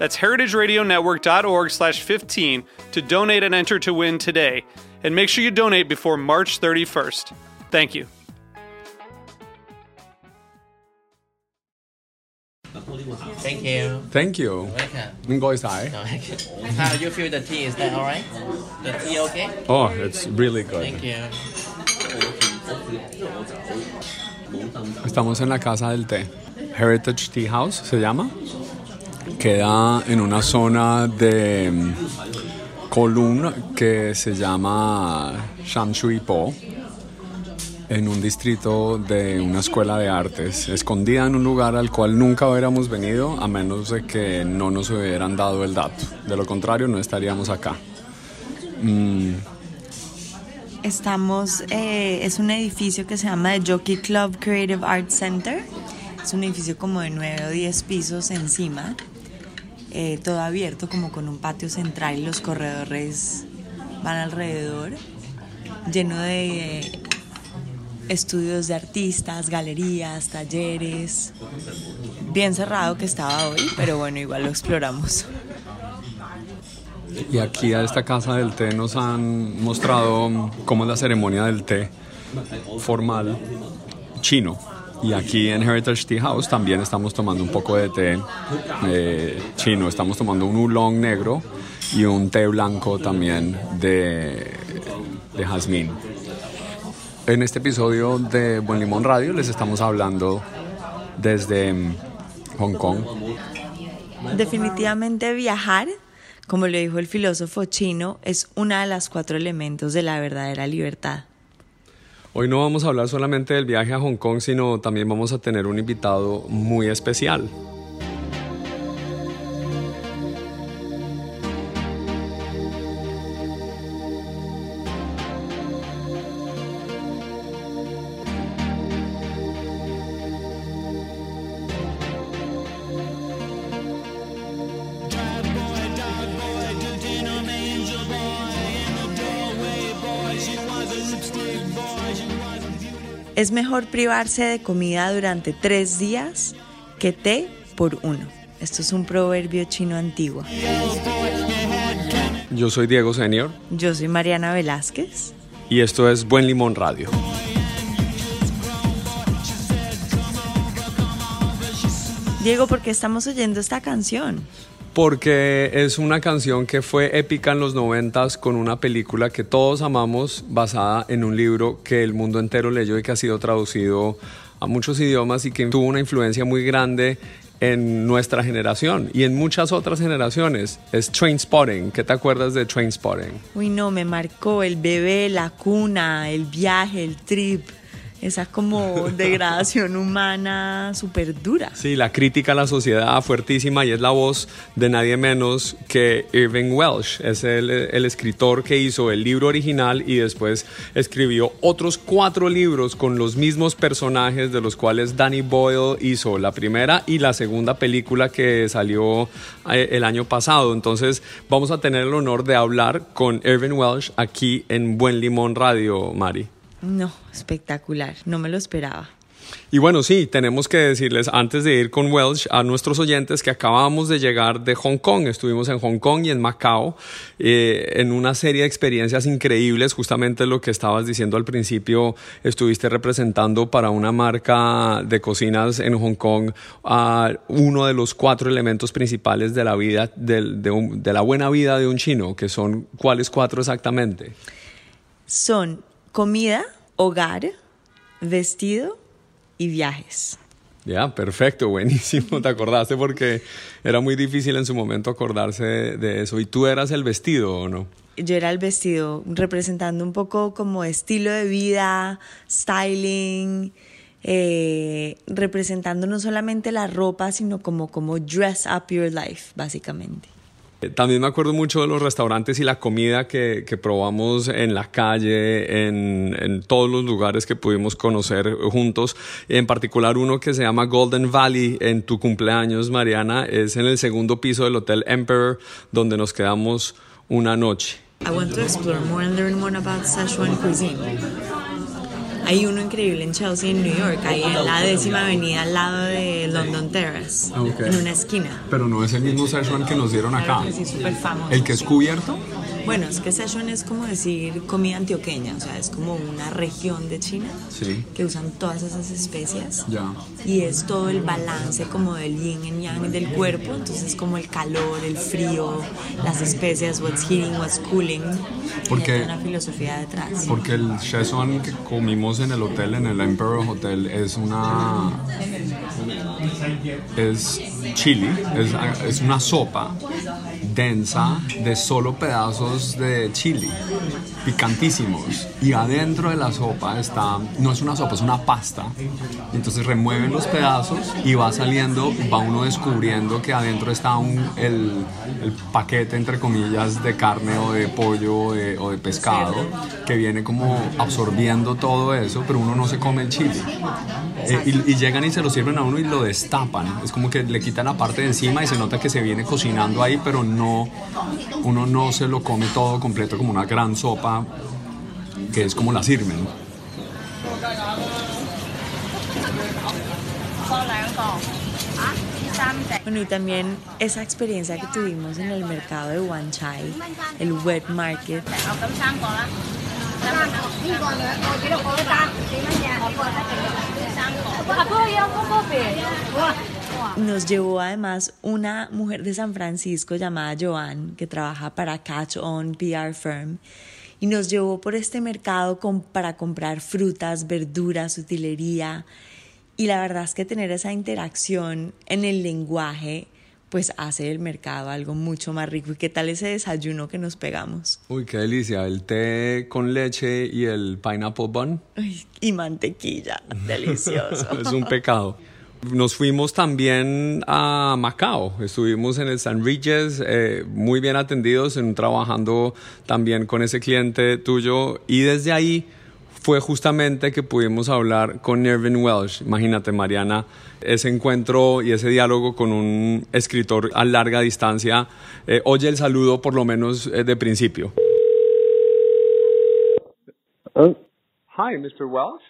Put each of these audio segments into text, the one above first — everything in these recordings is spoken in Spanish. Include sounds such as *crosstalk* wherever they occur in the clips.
That's heritageradionetwork.org slash 15 to donate and enter to win today. And make sure you donate before March 31st. Thank you. Thank you. Thank you. Welcome. Ngồi sải. How you feel the tea? Is that all right? The tea okay? Oh, it's really good. Thank you. Estamos en la casa del té. Heritage Tea House se llama. Queda en una zona de mm, Kowloon que se llama Shamshui Po, en un distrito de una escuela de artes, escondida en un lugar al cual nunca hubiéramos venido a menos de que no nos hubieran dado el dato. De lo contrario, no estaríamos acá. Mm, Estamos, eh, es un edificio que se llama The Jockey Club Creative Arts Center. Es un edificio como de 9 o 10 pisos encima, eh, todo abierto como con un patio central y los corredores van alrededor, lleno de estudios de artistas, galerías, talleres. Bien cerrado que estaba hoy, pero bueno, igual lo exploramos. Y aquí a esta casa del té nos han mostrado cómo es la ceremonia del té formal chino. Y aquí en Heritage Tea House también estamos tomando un poco de té eh, chino. Estamos tomando un oolong negro y un té blanco también de, de jazmín. En este episodio de Buen Limón Radio les estamos hablando desde mm, Hong Kong. Definitivamente viajar, como lo dijo el filósofo chino, es una de las cuatro elementos de la verdadera libertad. Hoy no vamos a hablar solamente del viaje a Hong Kong, sino también vamos a tener un invitado muy especial. Es mejor privarse de comida durante tres días que té por uno. Esto es un proverbio chino antiguo. Yo soy Diego Senior Yo soy Mariana Velázquez. y esto es Buen Limón Radio. Diego, ¿por qué estamos oyendo esta canción? Porque es una canción que fue épica en los noventas con una película que todos amamos basada en un libro que el mundo entero leyó y que ha sido traducido a muchos idiomas y que tuvo una influencia muy grande en nuestra generación y en muchas otras generaciones. Es Trainspotting. ¿Qué te acuerdas de Trainspotting? Uy, no, me marcó el bebé, la cuna, el viaje, el trip. Esa como degradación humana súper dura. Sí, la crítica a la sociedad fuertísima y es la voz de nadie menos que Irving Welsh. Es el, el escritor que hizo el libro original y después escribió otros cuatro libros con los mismos personajes de los cuales Danny Boyle hizo la primera y la segunda película que salió eh, el año pasado. Entonces vamos a tener el honor de hablar con Irving Welsh aquí en Buen Limón Radio, Mari. No, espectacular. No me lo esperaba. Y bueno, sí, tenemos que decirles antes de ir con Welsh a nuestros oyentes que acabamos de llegar de Hong Kong. Estuvimos en Hong Kong y en Macao eh, en una serie de experiencias increíbles. Justamente lo que estabas diciendo al principio, estuviste representando para una marca de cocinas en Hong Kong a uno de los cuatro elementos principales de la vida, del- de, un- de la buena vida de un chino, que son cuáles cuatro exactamente. Son comida, hogar, vestido y viajes. Ya, perfecto, buenísimo. Te acordaste porque era muy difícil en su momento acordarse de, de, eso. ¿Y tú eras el vestido o no? Yo era el vestido, representando un poco como estilo de vida, styling, eh, representando no solamente la ropa, sino como, como dress up your life, básicamente. También me acuerdo mucho de los restaurantes y la comida que, que probamos en la calle, en, en, todos los lugares que pudimos conocer juntos. En particular uno que se llama Golden Valley en tu cumpleaños, Mariana, es en el segundo piso del Hotel Emperor, donde nos quedamos una noche. I want to explore more and learn more about Sichuan cuisine. Hay uno increíble en Chelsea, en New York, ahí en la décima avenida al lado de London Terrace, Okay. en una esquina. Pero no es el mismo Szechuan que nos dieron acá. Claro sí, súper famoso. ¿El que es cubierto? Bueno, es que Sichuan es como decir comida antioqueña, o sea, es como una región de China Sí. que usan todas esas especias. Ya. Y es todo el balance como del yin y yang del cuerpo, entonces como el calor, el frío, las especias, what's heating, what's cooling. Porque- Hay una filosofía detrás. Porque el Szechuan que comimos en el hotel, en el Emperor Hotel, es una. Es chili, es, es una sopa densa de solo pedazos de chili, picantísimos. Y adentro de la sopa está, no es una sopa, es una pasta. Entonces remueven los pedazos y va saliendo, va uno descubriendo que adentro está un, el, el paquete, entre comillas, de carne o de pollo o de, o de pescado, que viene como absorbiendo todo eso, pero uno no se come el chile. Eh, y, y llegan y se lo sirven a uno y lo destapan. Es como que le quitan la parte de encima y se nota que se viene cocinando ahí, pero no, uno no se lo come todo completo como una gran sopa, que es como la sirven. Bueno, y también esa experiencia que tuvimos en el mercado de Wanchai, el wet market. Nos llevó además una mujer de San Francisco llamada Joan, que trabaja para Catch On PR Firm y nos llevó por este mercado con- para comprar frutas, verduras, utilería. Y la verdad es que tener esa interacción en el lenguaje, pues hace del mercado algo mucho más rico. ¿Y qué tal ese desayuno que nos pegamos? Uy, qué delicia. El té con leche y el pineapple bun. Y mantequilla, *laughs* delicioso. es un pecado. Nos fuimos también a Macao, estuvimos en el San Regis, eh, muy bien atendidos, en, trabajando también con ese cliente tuyo y desde ahí fue justamente que pudimos hablar con Irvin Welsh. Imagínate, Mariana, ese encuentro y ese diálogo con un escritor a larga distancia. Eh, oye el saludo por lo menos eh, de principio. Oh, Hi, Mr. Welsh.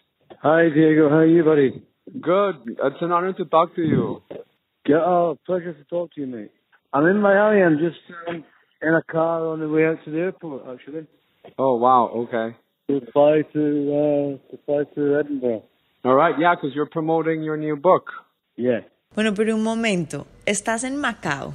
hi Diego, how are you, buddy? Good. It's an honor to talk to you. Yeah, oh, pleasure to talk to you, mate. I'm in Miami. I'm just um, in a car on the way out to the airport, actually, Oh, wow. Okay. to fly to uh, to fly to Edinburgh. All right. Yeah, because you're promoting your new book. Yeah. Bueno, pero un momento, estás en Macao,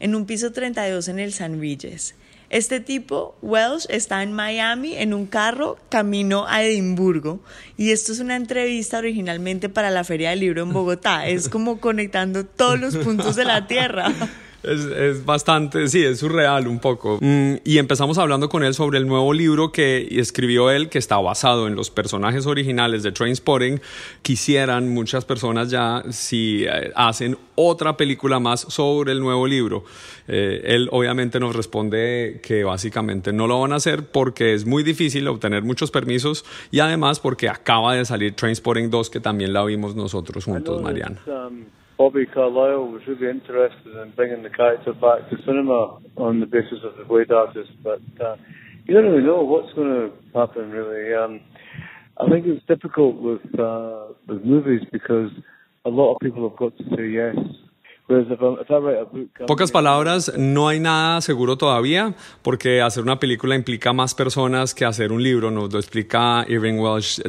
en un piso 32 en el San Regis. Este tipo, Welsh, está en Miami en un carro camino a Edimburgo. Y esto es una entrevista originalmente para la Feria del Libro en Bogotá. Es como conectando todos los puntos de la Tierra. *laughs* Es, es bastante, sí, es surreal un poco. Mm, y empezamos hablando con él sobre el nuevo libro que escribió él, que está basado en los personajes originales de Trainspotting. Quisieran muchas personas ya si eh, hacen otra película más sobre el nuevo libro. Eh, él obviamente nos responde que básicamente no lo van a hacer porque es muy difícil obtener muchos permisos y además porque acaba de salir Trainspotting 2 que también la vimos nosotros juntos, Mariana. Bobby Carlyle was really interested in bringing the character back to cinema on the basis of the Blade artist, but uh, you don't really know what's going to happen. Really, um, I think it's difficult with uh, with movies because a lot of people have got to say yes. Pocas palabras, no hay nada seguro todavía, porque hacer una película implica más personas que hacer un libro, nos lo explica Irving Welsh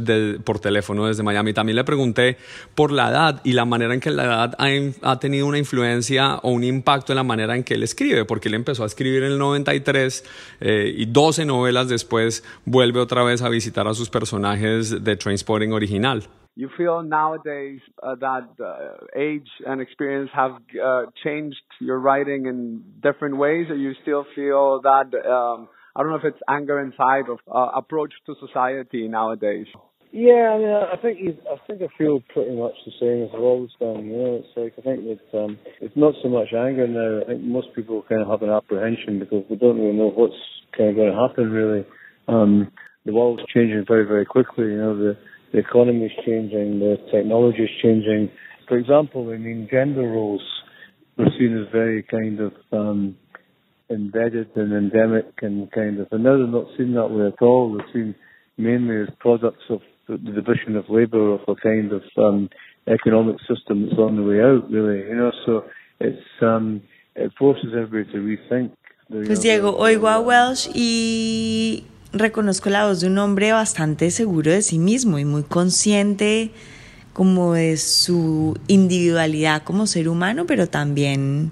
por teléfono desde Miami. También le pregunté por la edad y la manera en que la edad ha, tenido una influencia o un impacto en la manera en que él escribe, porque él empezó a escribir en el 93 eh, y 12 novelas después vuelve otra vez a visitar a sus personajes de Trainspotting original. You feel nowadays uh, that uh, age and experience have uh, changed your writing in different ways, or you still feel that um, I don't know if it's anger inside or uh, approach to society nowadays? Yeah, I mean, I think you, I think I feel pretty much the same as I've always done. You know, it's like I think that um, it's not so much anger now. I think most people kind of have an apprehension because they don't really know what's kind of going to happen. Really, um, the world's changing very, very quickly. You know, the the economy is changing, the technology is changing. For example, I mean, gender roles were seen as very kind of um, embedded and endemic and kind of, and now they're not seen that way at all. They're seen mainly as products of the, division of labour of a kind of um, economic system that's on the way out, really. You know, so it's um, it forces everybody to rethink. Pues Diego, oigo a Welsh y reconozco la voz de un hombre bastante seguro de sí mismo y muy consciente como de su individualidad como ser humano, pero también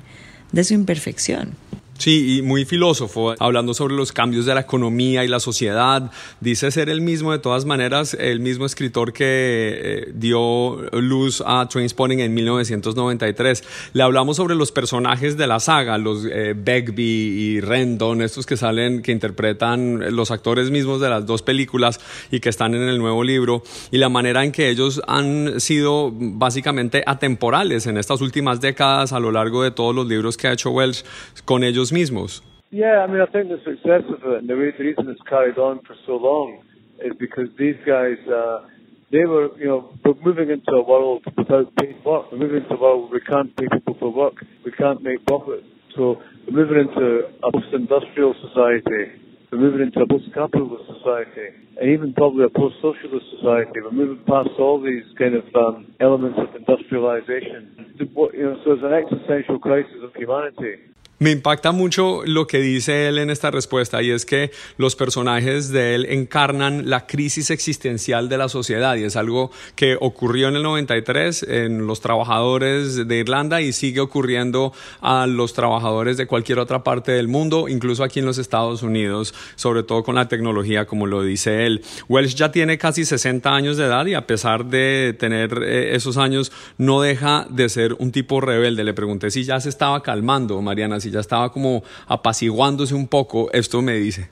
de su imperfección. Sí, y muy filósofo, hablando sobre los cambios de la economía y la sociedad. Dice ser el mismo, de todas maneras, el mismo escritor que eh, dio luz a Trainspotting en 1993. Le hablamos sobre los personajes de la saga, los eh, Begbie y Rendon, estos que salen, que interpretan los actores mismos de las dos películas y que están en el nuevo libro, y la manera en que ellos han sido básicamente atemporales en estas últimas décadas a lo largo de todos los libros que ha hecho Welsh con ellos ellos mismos. Yeah, I mean, I think the success of it and the, reason it's carried on for so long is because these guys, uh, they were, you know, we're moving into a world without paid work. We're moving into a world where we can't pay people for work. We can't make profit. So we're moving into a post-industrial society. We're moving into a post-capitalist society, and even probably a post-socialist society. We're moving past all these kind of um, elements of industrialization. You know, so it's an existential crisis of humanity. Me impacta mucho lo que dice él en esta respuesta y es que los personajes de él encarnan la crisis existencial de la sociedad y es algo que ocurrió en el 93 en los trabajadores de Irlanda y sigue ocurriendo a los trabajadores de cualquier otra parte del mundo, incluso aquí en los Estados Unidos, sobre todo con la tecnología como lo dice él. Welsh ya tiene casi 60 años de edad y a pesar de tener eh, esos años no deja de ser un tipo rebelde. Le pregunté si ya se estaba calmando, Mariana, ya estaba como apaciguándose un poco, esto me dice.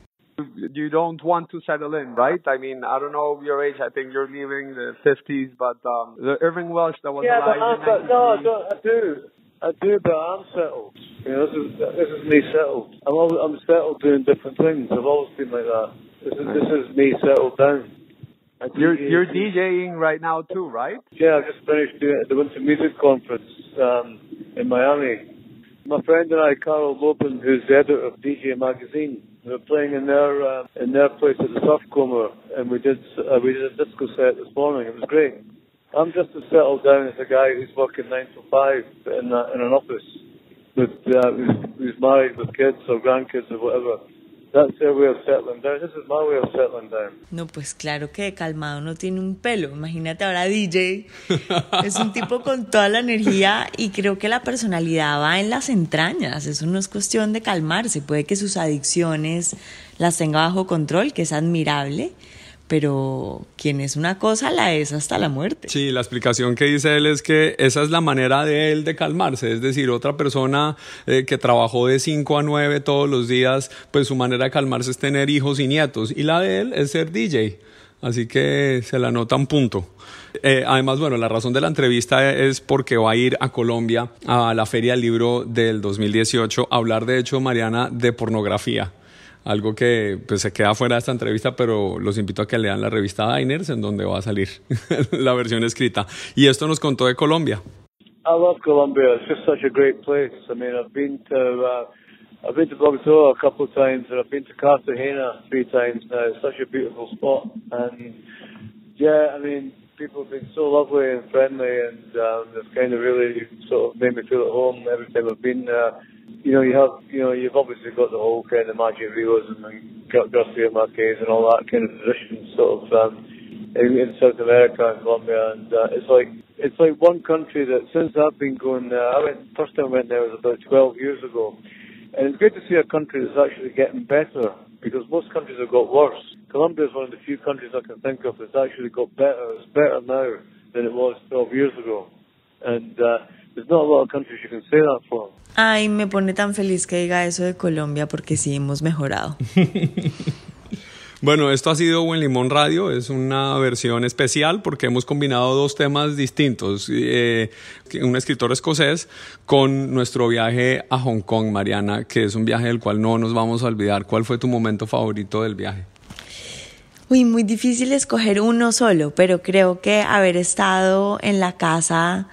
You don't want to settle in, right? I mean, I don't know your age. I think you're leaving the 50s, but um, the Irving Welsh that was yeah, alive. Yeah, but no, I, don't, I do. I do, but I'm settled. You know, this is this is me settled. I'm always, I'm settled doing different things. I've always been like that. This is this is me settled down. You're you're DJing right now too, right? Yeah, I just finished doing the Winter Music Conference um, in Miami. My friend and I, Carl Lopin, who's the editor of DJ Magazine, we were playing in their uh, in their place at the Coma, and we did uh, we did a disco set this morning. It was great. I'm just as settled down as a guy who's working nine to five in a, in an office with uh, who's married with kids or grandkids or whatever. No, pues claro que calmado no tiene un pelo. Imagínate ahora DJ. *laughs* Es un tipo con toda la energía y creo que la personalidad va en las entrañas. Eso no es cuestión de calmarse. Puede que sus adicciones las tenga bajo control, que es admirable pero quien es una cosa la es hasta la muerte. Sí, la explicación que dice él es que esa es la manera de él de calmarse, es decir, otra persona eh, que trabajó de 5 a 9 todos los días, pues su manera de calmarse es tener hijos y nietos, y la de él es ser DJ. Así que se la nota un punto. Eh, además, bueno, la razón de la entrevista es porque va a ir a Colombia a la Feria del Libro del 2018 a hablar, de hecho, Mariana, de pornografía algo que pues, se queda fuera de esta entrevista, pero los invito a que lean la revista Diners, en donde va a salir *laughs* la versión escrita. Y esto nos contó de Colombia. I love Colombia. It's just such a great place. I mean, I've been to uh, I've been to Bogotá a couple of times, and I've been to Cartagena three times now. It's such a beautiful spot, and yeah, I mean, people have been so lovely and friendly, and um, it's kind of really sort of made me feel at home every time I've been there. You know, you have, you know, you've obviously got the whole kind of magic realism and Garcia Marquez and all that kind of position, sort of um, in, in South America and Colombia, and uh, it's like it's like one country that since I've been going there, I went first time I went there was about 12 years ago, and it's great to see a country that's actually getting better because most countries have got worse. Colombia is one of the few countries I can think of that's actually got better. It's better now than it was 12 years ago, and uh, there's not a lot of countries you can say that for. Ay, me pone tan feliz que diga eso de Colombia porque sí hemos mejorado. *laughs* Bueno, esto ha sido Buen Limón Radio, es una versión especial porque hemos combinado dos temas distintos, eh, un escritor escocés con nuestro viaje a Hong Kong, Mariana, que es un viaje del cual no nos vamos a olvidar. ¿Cuál fue tu momento favorito del viaje? Uy, muy difícil escoger uno solo, pero creo que haber estado en la casa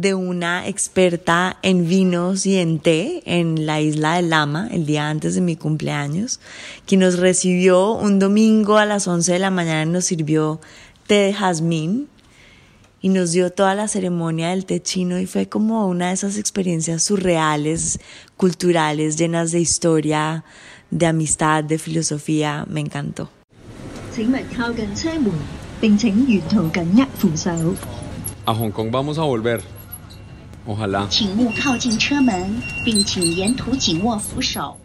de una experta en vinos y en té en la isla de Lama el día antes de mi cumpleaños, quien nos recibió un domingo a las 11 de la mañana y nos sirvió té de jazmín y nos dio toda la ceremonia del té chino y fue como una de esas experiencias surreales, culturales, llenas de historia, de amistad, de filosofía, me encantó. A Hong Kong vamos a volver. 请勿靠近车门，并请沿途紧握扶手。